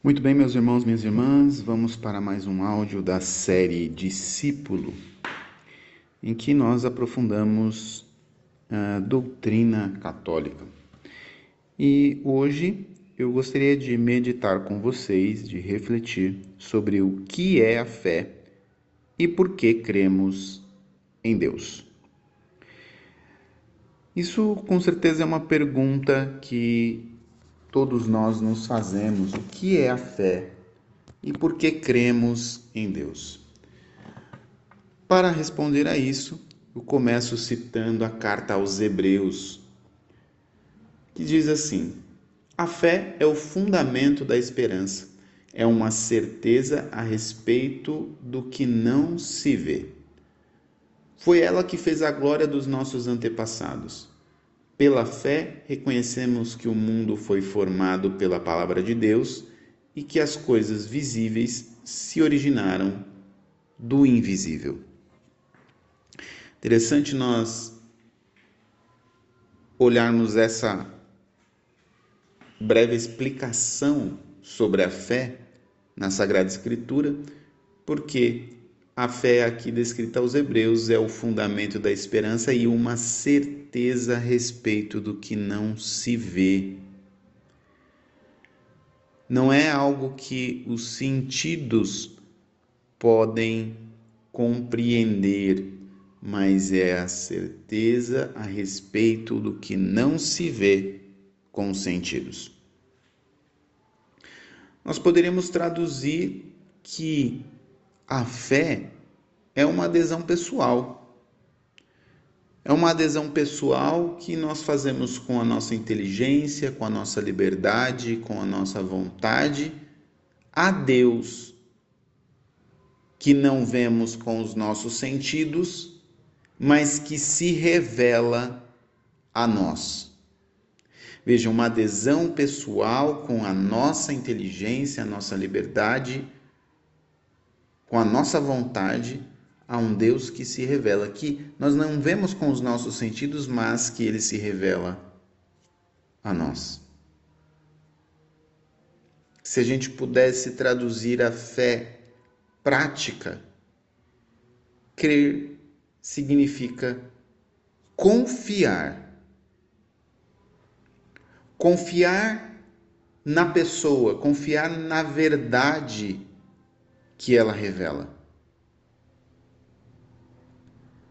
Muito bem, meus irmãos, minhas irmãs, vamos para mais um áudio da série Discípulo, em que nós aprofundamos a doutrina católica. E hoje eu gostaria de meditar com vocês, de refletir sobre o que é a fé e por que cremos em Deus. Isso com certeza é uma pergunta que todos nós nos fazemos o que é a fé e por que cremos em Deus. Para responder a isso, eu começo citando a carta aos Hebreus, que diz assim: A fé é o fundamento da esperança, é uma certeza a respeito do que não se vê. Foi ela que fez a glória dos nossos antepassados pela fé, reconhecemos que o mundo foi formado pela palavra de Deus e que as coisas visíveis se originaram do invisível. Interessante nós olharmos essa breve explicação sobre a fé na Sagrada Escritura, porque a fé aqui descrita aos Hebreus é o fundamento da esperança e uma certeza a respeito do que não se vê. Não é algo que os sentidos podem compreender, mas é a certeza a respeito do que não se vê com os sentidos. Nós poderíamos traduzir que a fé é uma adesão pessoal. É uma adesão pessoal que nós fazemos com a nossa inteligência, com a nossa liberdade, com a nossa vontade a Deus, que não vemos com os nossos sentidos, mas que se revela a nós. Veja, uma adesão pessoal com a nossa inteligência, a nossa liberdade com a nossa vontade a um Deus que se revela, que nós não vemos com os nossos sentidos, mas que ele se revela a nós. Se a gente pudesse traduzir a fé prática, crer significa confiar. Confiar na pessoa, confiar na verdade que ela revela.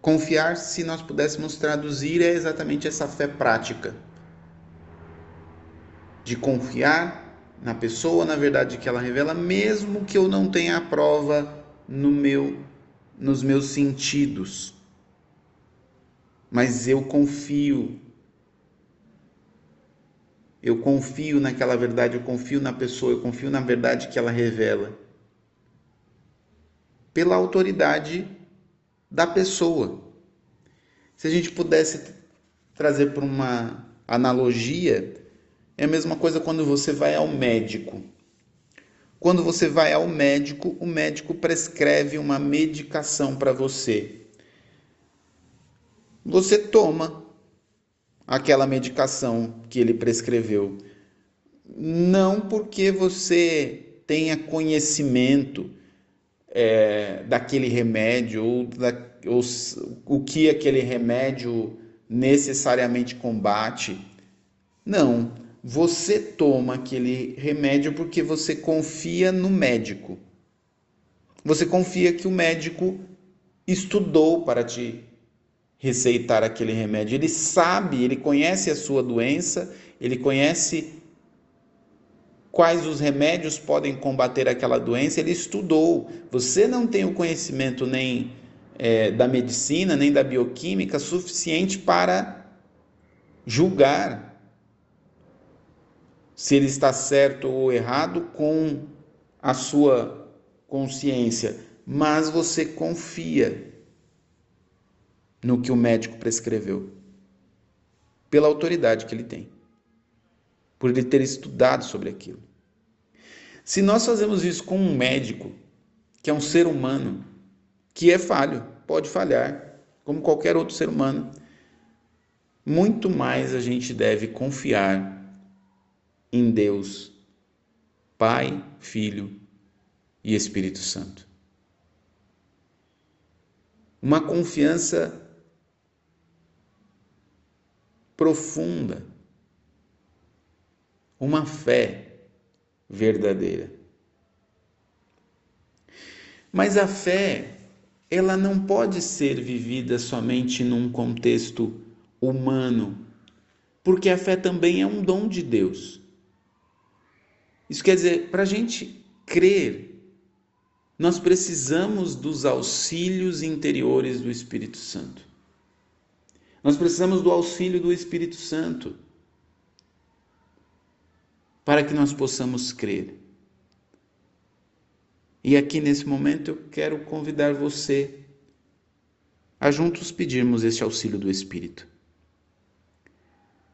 Confiar, se nós pudéssemos traduzir, é exatamente essa fé prática. De confiar na pessoa, na verdade que ela revela, mesmo que eu não tenha a prova no meu nos meus sentidos. Mas eu confio. Eu confio naquela verdade, eu confio na pessoa, eu confio na verdade que ela revela pela autoridade da pessoa. Se a gente pudesse trazer para uma analogia, é a mesma coisa quando você vai ao médico. Quando você vai ao médico, o médico prescreve uma medicação para você. Você toma aquela medicação que ele prescreveu. Não porque você tenha conhecimento é, daquele remédio ou, da, ou o que aquele remédio necessariamente combate. Não, você toma aquele remédio porque você confia no médico. Você confia que o médico estudou para te receitar aquele remédio. Ele sabe, ele conhece a sua doença, ele conhece quais os remédios podem combater aquela doença, ele estudou. Você não tem o conhecimento nem é, da medicina, nem da bioquímica suficiente para julgar se ele está certo ou errado com a sua consciência, mas você confia no que o médico prescreveu, pela autoridade que ele tem por ele ter estudado sobre aquilo. Se nós fazemos isso com um médico, que é um ser humano, que é falho, pode falhar, como qualquer outro ser humano, muito mais a gente deve confiar em Deus, Pai, Filho e Espírito Santo. Uma confiança profunda, uma fé verdadeira. Mas a fé, ela não pode ser vivida somente num contexto humano, porque a fé também é um dom de Deus. Isso quer dizer, para a gente crer, nós precisamos dos auxílios interiores do Espírito Santo. Nós precisamos do auxílio do Espírito Santo para que nós possamos crer. E aqui nesse momento eu quero convidar você a juntos pedirmos esse auxílio do Espírito.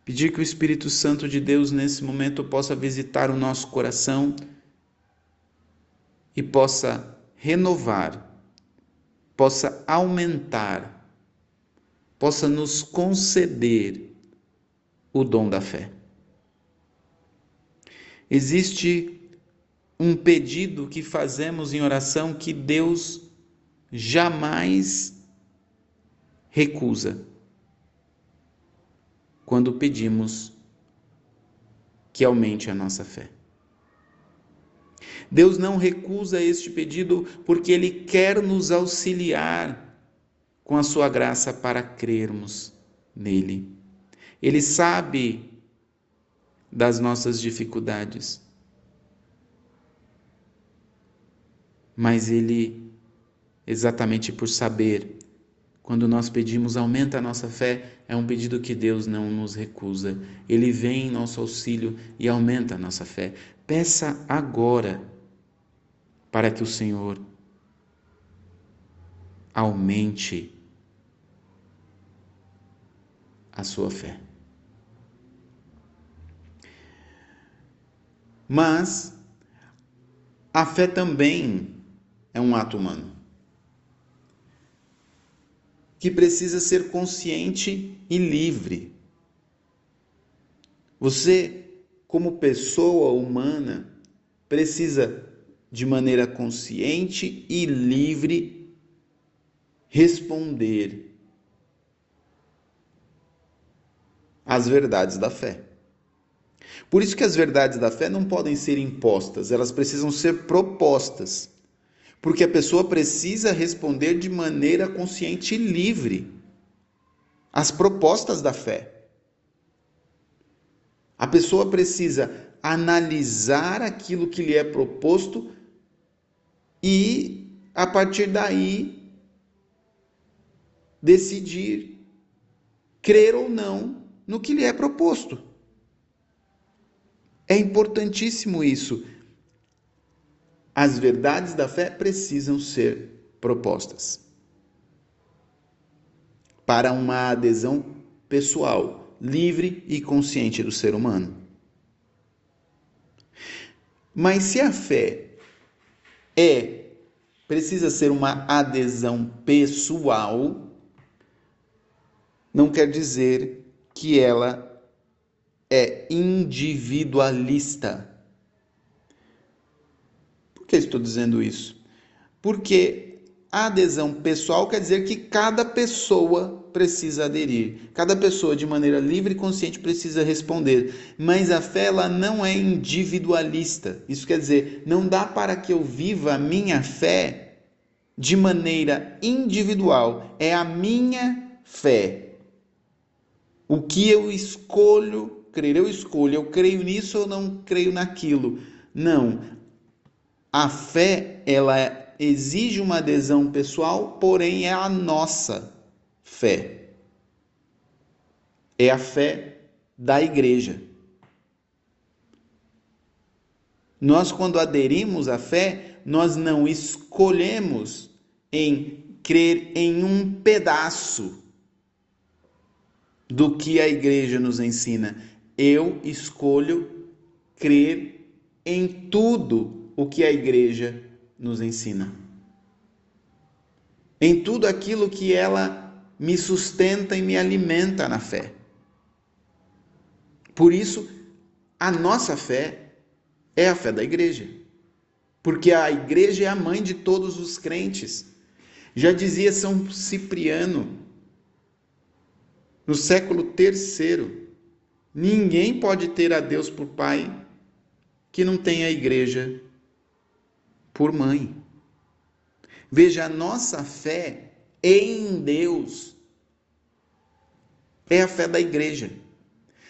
Pedir que o Espírito Santo de Deus nesse momento possa visitar o nosso coração e possa renovar, possa aumentar possa nos conceder o dom da fé. Existe um pedido que fazemos em oração que Deus jamais recusa. Quando pedimos que aumente a nossa fé. Deus não recusa este pedido porque Ele quer nos auxiliar com a sua graça para crermos nele. Ele sabe das nossas dificuldades, mas ele, exatamente por saber, quando nós pedimos aumenta a nossa fé, é um pedido que Deus não nos recusa. Ele vem em nosso auxílio e aumenta a nossa fé. Peça agora para que o Senhor aumente a sua fé. Mas a fé também é um ato humano que precisa ser consciente e livre. Você, como pessoa humana, precisa de maneira consciente e livre responder as verdades da fé. Por isso que as verdades da fé não podem ser impostas, elas precisam ser propostas. Porque a pessoa precisa responder de maneira consciente e livre às propostas da fé. A pessoa precisa analisar aquilo que lhe é proposto e, a partir daí, decidir crer ou não no que lhe é proposto. É importantíssimo isso. As verdades da fé precisam ser propostas para uma adesão pessoal, livre e consciente do ser humano. Mas se a fé é precisa ser uma adesão pessoal, não quer dizer que ela é individualista. Por que estou dizendo isso? Porque a adesão pessoal quer dizer que cada pessoa precisa aderir. Cada pessoa, de maneira livre e consciente, precisa responder. Mas a fé ela não é individualista. Isso quer dizer, não dá para que eu viva a minha fé de maneira individual. É a minha fé. O que eu escolho crer, eu escolho, eu creio nisso ou não creio naquilo. Não. A fé, ela exige uma adesão pessoal, porém é a nossa fé. É a fé da igreja. Nós, quando aderimos à fé, nós não escolhemos em crer em um pedaço do que a igreja nos ensina. Eu escolho crer em tudo o que a igreja nos ensina. Em tudo aquilo que ela me sustenta e me alimenta na fé. Por isso, a nossa fé é a fé da igreja. Porque a igreja é a mãe de todos os crentes. Já dizia São Cipriano, no século III, ninguém pode ter a Deus por pai que não tenha a igreja por mãe. Veja, a nossa fé em Deus é a fé da igreja.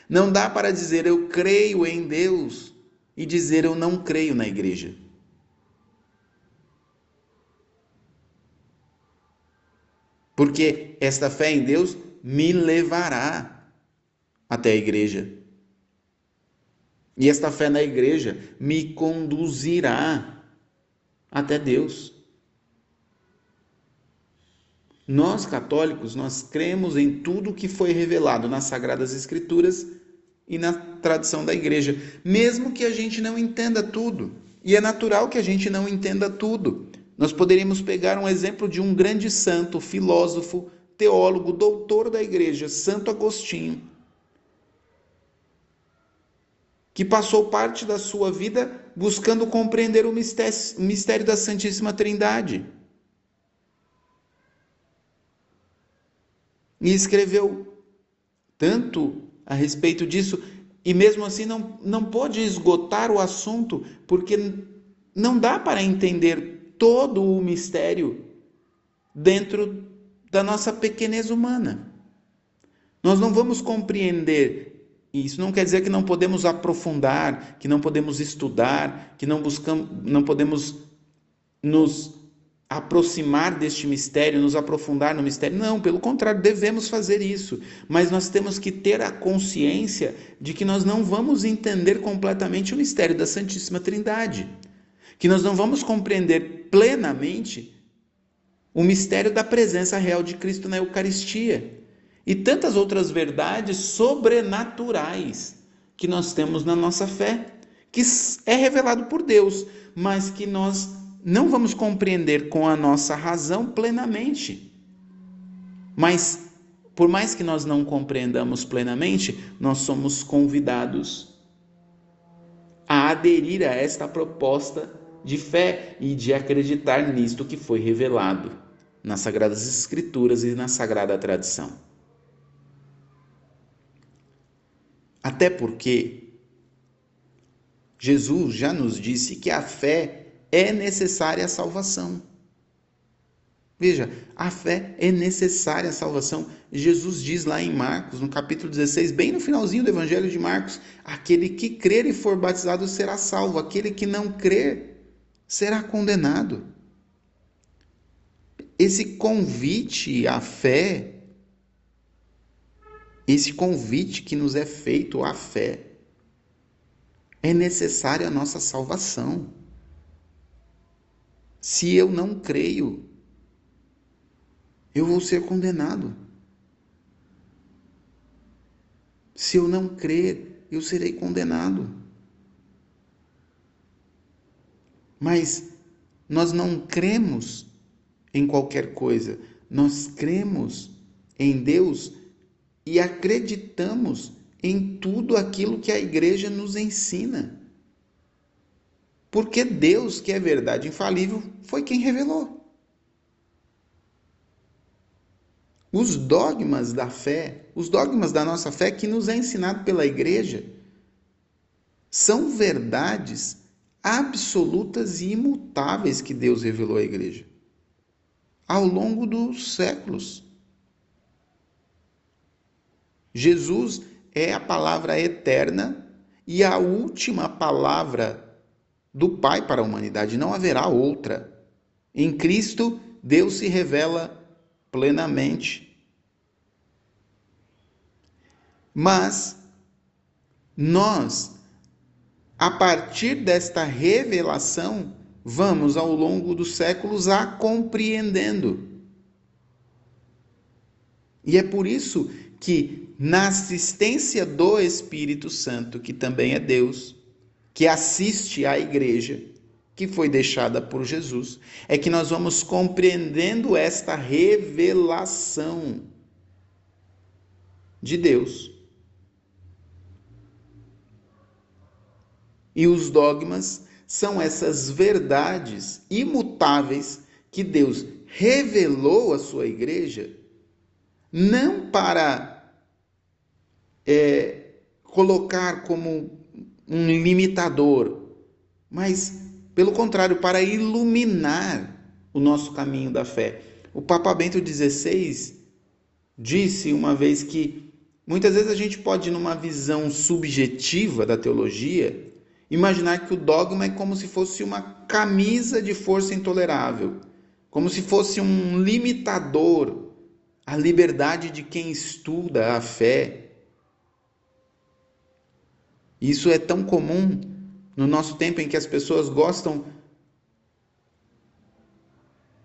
Não dá para dizer eu creio em Deus e dizer eu não creio na igreja. Porque esta fé em Deus me levará até a igreja. E esta fé na igreja me conduzirá até Deus. Nós católicos, nós cremos em tudo que foi revelado nas sagradas escrituras e na tradição da igreja, mesmo que a gente não entenda tudo. E é natural que a gente não entenda tudo. Nós poderíamos pegar um exemplo de um grande santo, filósofo, teólogo, doutor da igreja, Santo Agostinho, que passou parte da sua vida buscando compreender o mistério, da Santíssima Trindade. E escreveu tanto a respeito disso, e mesmo assim não, não pôde esgotar o assunto, porque não dá para entender todo o mistério dentro da nossa pequenez humana. Nós não vamos compreender isso não quer dizer que não podemos aprofundar, que não podemos estudar, que não buscamos, não podemos nos aproximar deste mistério, nos aprofundar no mistério. Não, pelo contrário, devemos fazer isso. Mas nós temos que ter a consciência de que nós não vamos entender completamente o mistério da Santíssima Trindade. Que nós não vamos compreender plenamente o mistério da presença real de Cristo na Eucaristia e tantas outras verdades sobrenaturais que nós temos na nossa fé, que é revelado por Deus, mas que nós não vamos compreender com a nossa razão plenamente. Mas, por mais que nós não compreendamos plenamente, nós somos convidados a aderir a esta proposta de fé e de acreditar nisto que foi revelado nas Sagradas Escrituras e na Sagrada Tradição. Até porque Jesus já nos disse que a fé é necessária à salvação. Veja, a fé é necessária à salvação. Jesus diz lá em Marcos, no capítulo 16, bem no finalzinho do Evangelho de Marcos: aquele que crer e for batizado será salvo, aquele que não crer será condenado. Esse convite à fé esse convite que nos é feito à fé. É necessária a nossa salvação. Se eu não creio, eu vou ser condenado. Se eu não crer, eu serei condenado. Mas nós não cremos em qualquer coisa, nós cremos em Deus e acreditamos em tudo aquilo que a igreja nos ensina. Porque Deus, que é verdade infalível, foi quem revelou. Os dogmas da fé, os dogmas da nossa fé que nos é ensinado pela igreja, são verdades absolutas e imutáveis que Deus revelou à igreja ao longo dos séculos. Jesus é a palavra eterna e a última palavra do Pai para a humanidade, não haverá outra. Em Cristo, Deus se revela plenamente. Mas nós, a partir desta revelação, vamos ao longo dos séculos a compreendendo. E é por isso que na assistência do Espírito Santo, que também é Deus, que assiste à igreja, que foi deixada por Jesus, é que nós vamos compreendendo esta revelação de Deus. E os dogmas são essas verdades imutáveis que Deus revelou à sua igreja, não para é, colocar como um limitador, mas, pelo contrário, para iluminar o nosso caminho da fé. O Papa Bento XVI disse uma vez que muitas vezes a gente pode, numa visão subjetiva da teologia, imaginar que o dogma é como se fosse uma camisa de força intolerável, como se fosse um limitador à liberdade de quem estuda a fé. Isso é tão comum no nosso tempo em que as pessoas gostam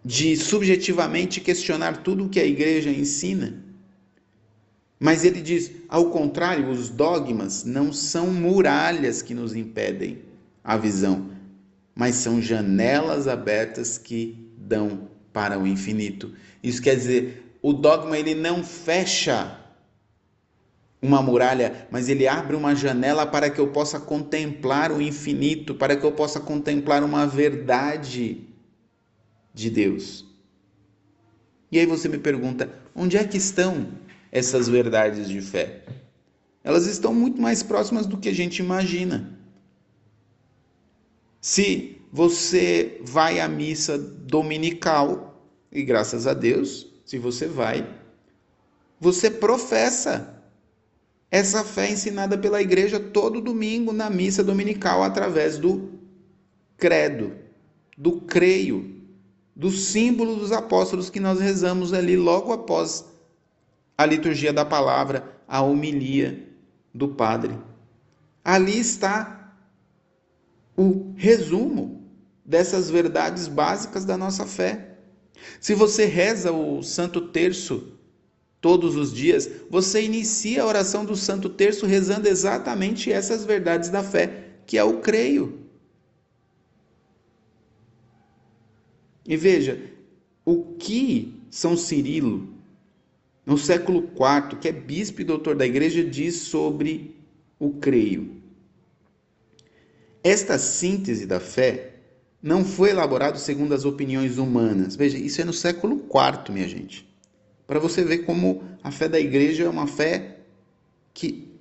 de subjetivamente questionar tudo o que a igreja ensina. Mas ele diz, ao contrário, os dogmas não são muralhas que nos impedem a visão, mas são janelas abertas que dão para o infinito. Isso quer dizer, o dogma ele não fecha uma muralha, mas ele abre uma janela para que eu possa contemplar o infinito, para que eu possa contemplar uma verdade de Deus. E aí você me pergunta, onde é que estão essas verdades de fé? Elas estão muito mais próximas do que a gente imagina. Se você vai à missa dominical, e graças a Deus, se você vai, você professa essa fé ensinada pela igreja todo domingo na missa dominical através do credo, do creio, do símbolo dos apóstolos que nós rezamos ali logo após a liturgia da palavra, a homilia do Padre. Ali está o resumo dessas verdades básicas da nossa fé. Se você reza o Santo Terço todos os dias, você inicia a oração do Santo Terço rezando exatamente essas verdades da fé, que é o creio. E veja, o que São Cirilo no século IV, que é bispo e doutor da igreja, diz sobre o creio. Esta síntese da fé não foi elaborada segundo as opiniões humanas. Veja, isso é no século IV, minha gente. Para você ver como a fé da igreja é uma fé que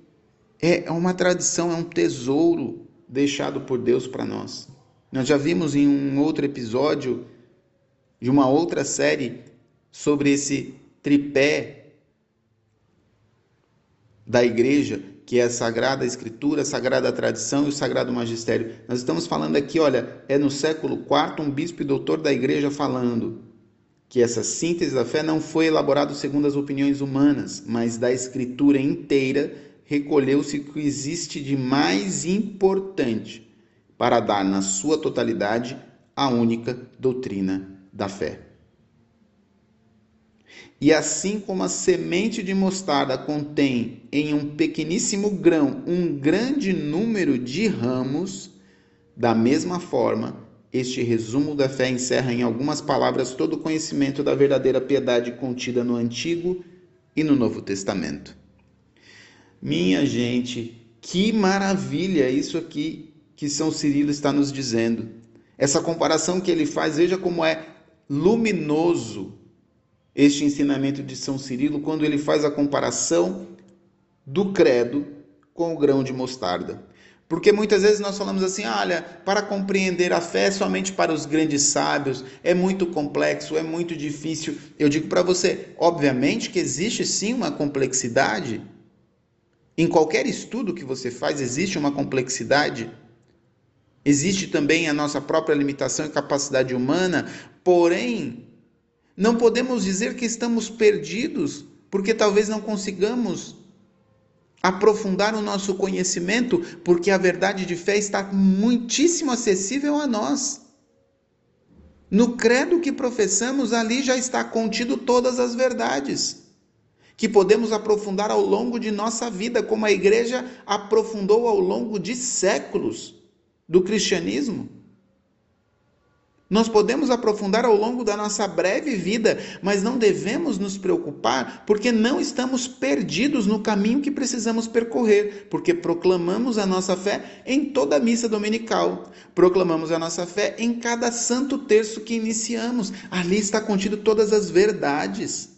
é uma tradição, é um tesouro deixado por Deus para nós. Nós já vimos em um outro episódio de uma outra série sobre esse tripé da igreja, que é a Sagrada Escritura, a Sagrada Tradição e o Sagrado Magistério. Nós estamos falando aqui, olha, é no século IV um bispo e doutor da igreja falando que essa síntese da fé não foi elaborada segundo as opiniões humanas, mas da Escritura inteira recolheu-se o que existe de mais importante para dar na sua totalidade a única doutrina da fé. E assim como a semente de mostarda contém em um pequeníssimo grão um grande número de ramos, da mesma forma, este resumo da fé encerra em algumas palavras todo o conhecimento da verdadeira piedade contida no Antigo e no Novo Testamento. Minha gente, que maravilha isso aqui que São Cirilo está nos dizendo. Essa comparação que ele faz, veja como é luminoso este ensinamento de São Cirilo quando ele faz a comparação do credo com o grão de mostarda. Porque muitas vezes nós falamos assim: olha, para compreender a fé somente para os grandes sábios, é muito complexo, é muito difícil. Eu digo para você, obviamente que existe sim uma complexidade. Em qualquer estudo que você faz, existe uma complexidade. Existe também a nossa própria limitação e capacidade humana, porém, não podemos dizer que estamos perdidos, porque talvez não consigamos aprofundar o nosso conhecimento, porque a verdade de fé está muitíssimo acessível a nós. No credo que professamos, ali já está contido todas as verdades que podemos aprofundar ao longo de nossa vida, como a igreja aprofundou ao longo de séculos do cristianismo. Nós podemos aprofundar ao longo da nossa breve vida, mas não devemos nos preocupar porque não estamos perdidos no caminho que precisamos percorrer, porque proclamamos a nossa fé em toda a missa dominical, proclamamos a nossa fé em cada santo terço que iniciamos. Ali está contido todas as verdades,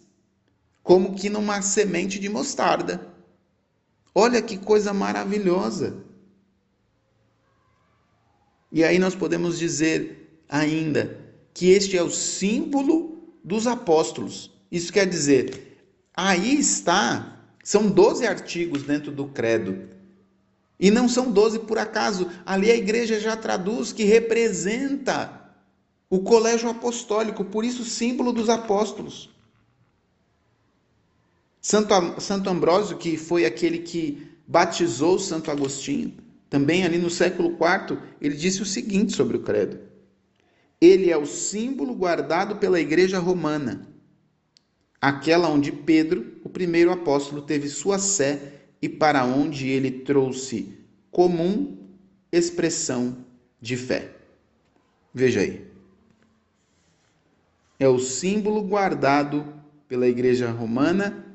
como que numa semente de mostarda. Olha que coisa maravilhosa! E aí nós podemos dizer ainda que este é o símbolo dos apóstolos. Isso quer dizer, aí está, são 12 artigos dentro do credo. E não são 12 por acaso. Ali a igreja já traduz que representa o colégio apostólico, por isso símbolo dos apóstolos. Santo, Santo Ambrósio, que foi aquele que batizou Santo Agostinho, também ali no século IV, ele disse o seguinte sobre o credo: ele é o símbolo guardado pela Igreja Romana, aquela onde Pedro, o primeiro apóstolo, teve sua sé e para onde ele trouxe comum expressão de fé. Veja aí. É o símbolo guardado pela Igreja Romana,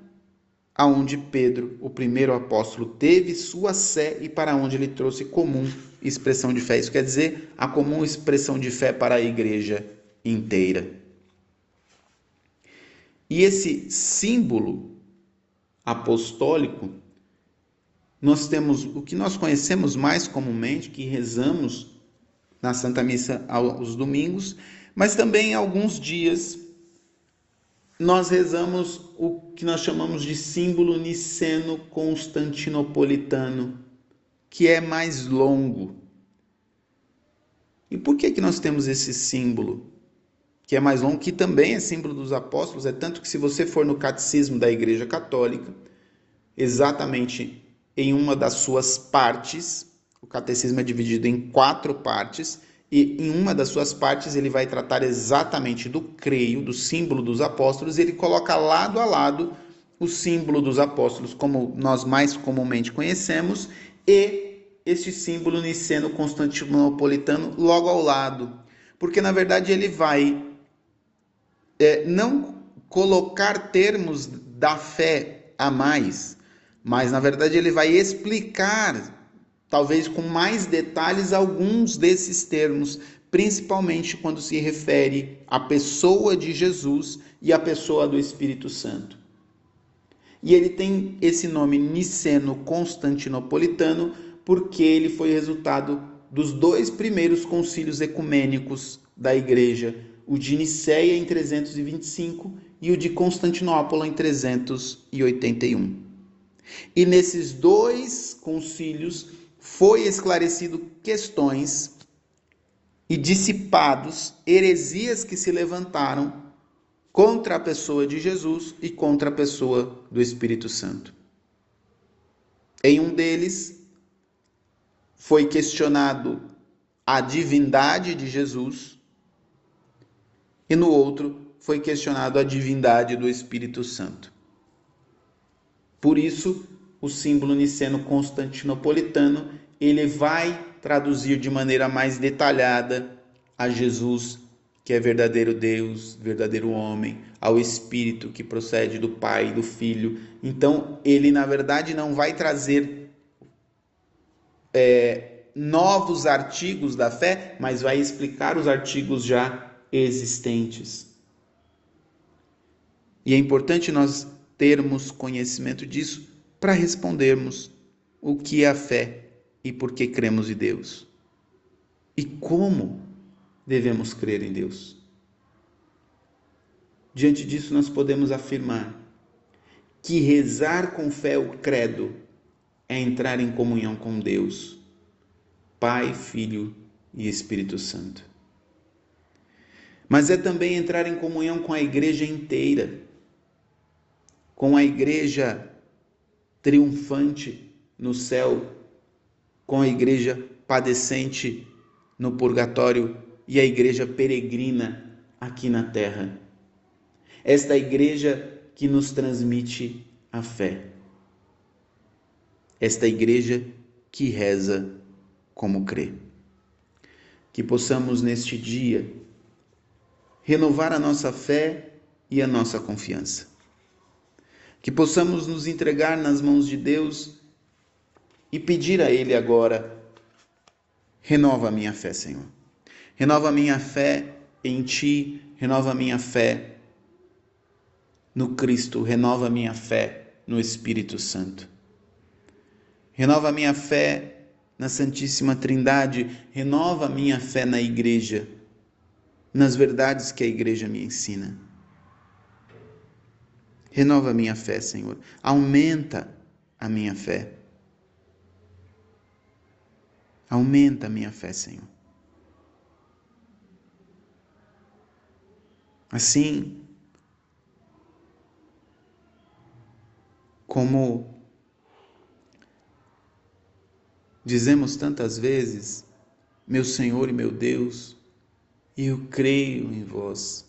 aonde Pedro, o primeiro apóstolo, teve sua sé e para onde ele trouxe comum expressão de fé. Isso quer dizer a comum expressão de fé para a igreja inteira. E esse símbolo apostólico, nós temos o que nós conhecemos mais comumente, que rezamos na Santa Missa aos domingos, mas também alguns dias nós rezamos o que nós chamamos de símbolo niceno-constantinopolitano, que é mais longo. E por que, que nós temos esse símbolo, que é mais longo, que também é símbolo dos apóstolos? É tanto que, se você for no catecismo da Igreja Católica, exatamente em uma das suas partes, o catecismo é dividido em quatro partes, e em uma das suas partes ele vai tratar exatamente do creio, do símbolo dos apóstolos, e ele coloca lado a lado o símbolo dos apóstolos, como nós mais comumente conhecemos, e este símbolo niceno constantinopolitano logo ao lado. Porque na verdade ele vai é, não colocar termos da fé a mais, mas na verdade ele vai explicar talvez com mais detalhes, alguns desses termos, principalmente quando se refere à pessoa de Jesus e à pessoa do Espírito Santo. E ele tem esse nome niceno-constantinopolitano porque ele foi resultado dos dois primeiros concílios ecumênicos da igreja, o de Nicéia em 325 e o de Constantinopla em 381. E nesses dois concílios foi esclarecido questões e dissipados heresias que se levantaram contra a pessoa de Jesus e contra a pessoa do Espírito Santo. Em um deles foi questionado a divindade de Jesus e no outro foi questionado a divindade do Espírito Santo. Por isso, o símbolo niceno constantinopolitano, ele vai traduzir de maneira mais detalhada a Jesus, que é verdadeiro Deus, verdadeiro homem, ao Espírito que procede do Pai e do Filho. Então, ele na verdade não vai trazer é, novos artigos da fé, mas vai explicar os artigos já existentes. E é importante nós termos conhecimento disso para respondermos o que é a fé e por que cremos em Deus. E como devemos crer em Deus. Diante disso, nós podemos afirmar que rezar com fé o credo é entrar em comunhão com Deus, Pai, Filho e Espírito Santo. Mas é também entrar em comunhão com a igreja inteira, com a igreja triunfante no céu, com a igreja padecente no purgatório e a igreja peregrina aqui na terra. Esta igreja que nos transmite a fé. Esta igreja que reza como crê. Que possamos neste dia renovar a nossa fé e a nossa confiança. Que possamos nos entregar nas mãos de Deus e pedir a Ele agora: renova a minha fé, Senhor. Renova a minha fé em Ti, renova a minha fé no Cristo, renova a minha fé no Espírito Santo. Renova minha fé na Santíssima Trindade, renova minha fé na Igreja, nas verdades que a Igreja me ensina. Renova minha fé, Senhor. Aumenta a minha fé. Aumenta a minha fé, Senhor. Assim como dizemos tantas vezes, meu Senhor e meu Deus, eu creio em vós,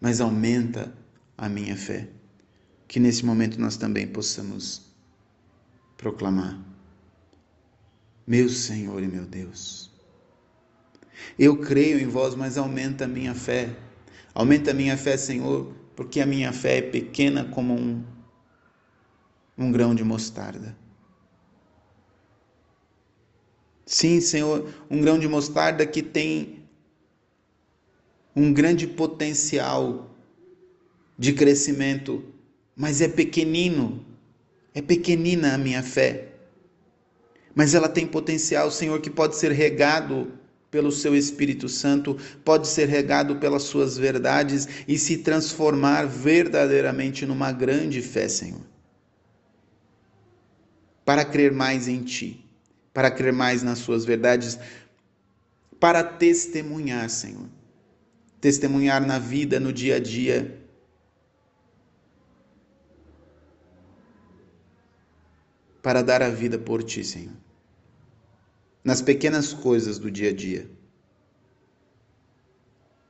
mas aumenta a minha fé. Que nesse momento nós também possamos proclamar: Meu Senhor e meu Deus, eu creio em vós, mas aumenta a minha fé. Aumenta a minha fé, Senhor, porque a minha fé é pequena como um, um grão de mostarda. Sim, Senhor, um grão de mostarda que tem um grande potencial de crescimento, mas é pequenino, é pequenina a minha fé. Mas ela tem potencial, Senhor, que pode ser regado pelo seu Espírito Santo, pode ser regado pelas suas verdades e se transformar verdadeiramente numa grande fé, Senhor. Para crer mais em Ti, para crer mais nas Suas verdades, para testemunhar, Senhor. Testemunhar na vida, no dia a dia. Para dar a vida por Ti, Senhor nas pequenas coisas do dia a dia,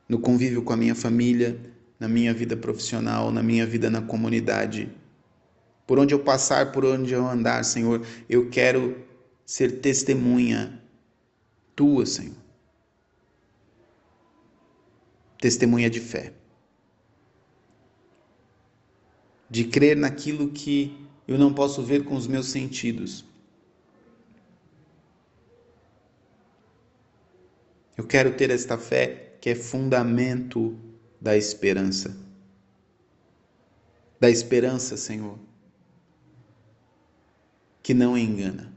no convívio com a minha família, na minha vida profissional, na minha vida na comunidade. Por onde eu passar, por onde eu andar, Senhor, eu quero ser testemunha tua, Senhor. Testemunha de fé. De crer naquilo que eu não posso ver com os meus sentidos Eu quero ter esta fé que é fundamento da esperança. Da esperança, Senhor, que não engana.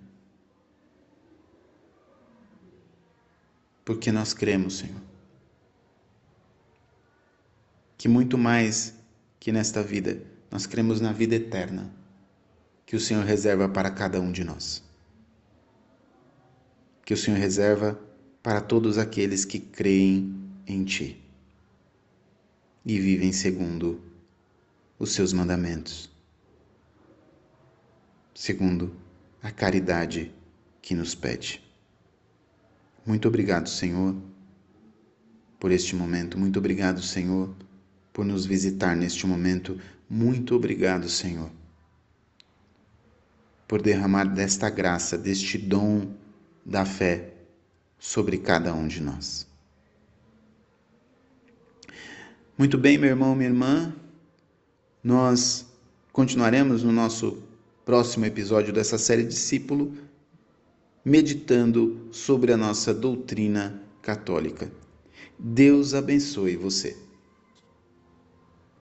Porque nós cremos, Senhor, que muito mais que nesta vida, nós cremos na vida eterna que o Senhor reserva para cada um de nós. Que o Senhor reserva para todos aqueles que creem em Ti e vivem segundo os Seus mandamentos, segundo a caridade que nos pede. Muito obrigado, Senhor, por este momento. Muito obrigado, Senhor, por nos visitar neste momento. Muito obrigado, Senhor, por derramar desta graça, deste dom da fé sobre cada um de nós. Muito bem, meu irmão, minha irmã, nós continuaremos no nosso próximo episódio dessa série Discípulo, meditando sobre a nossa doutrina católica. Deus abençoe você.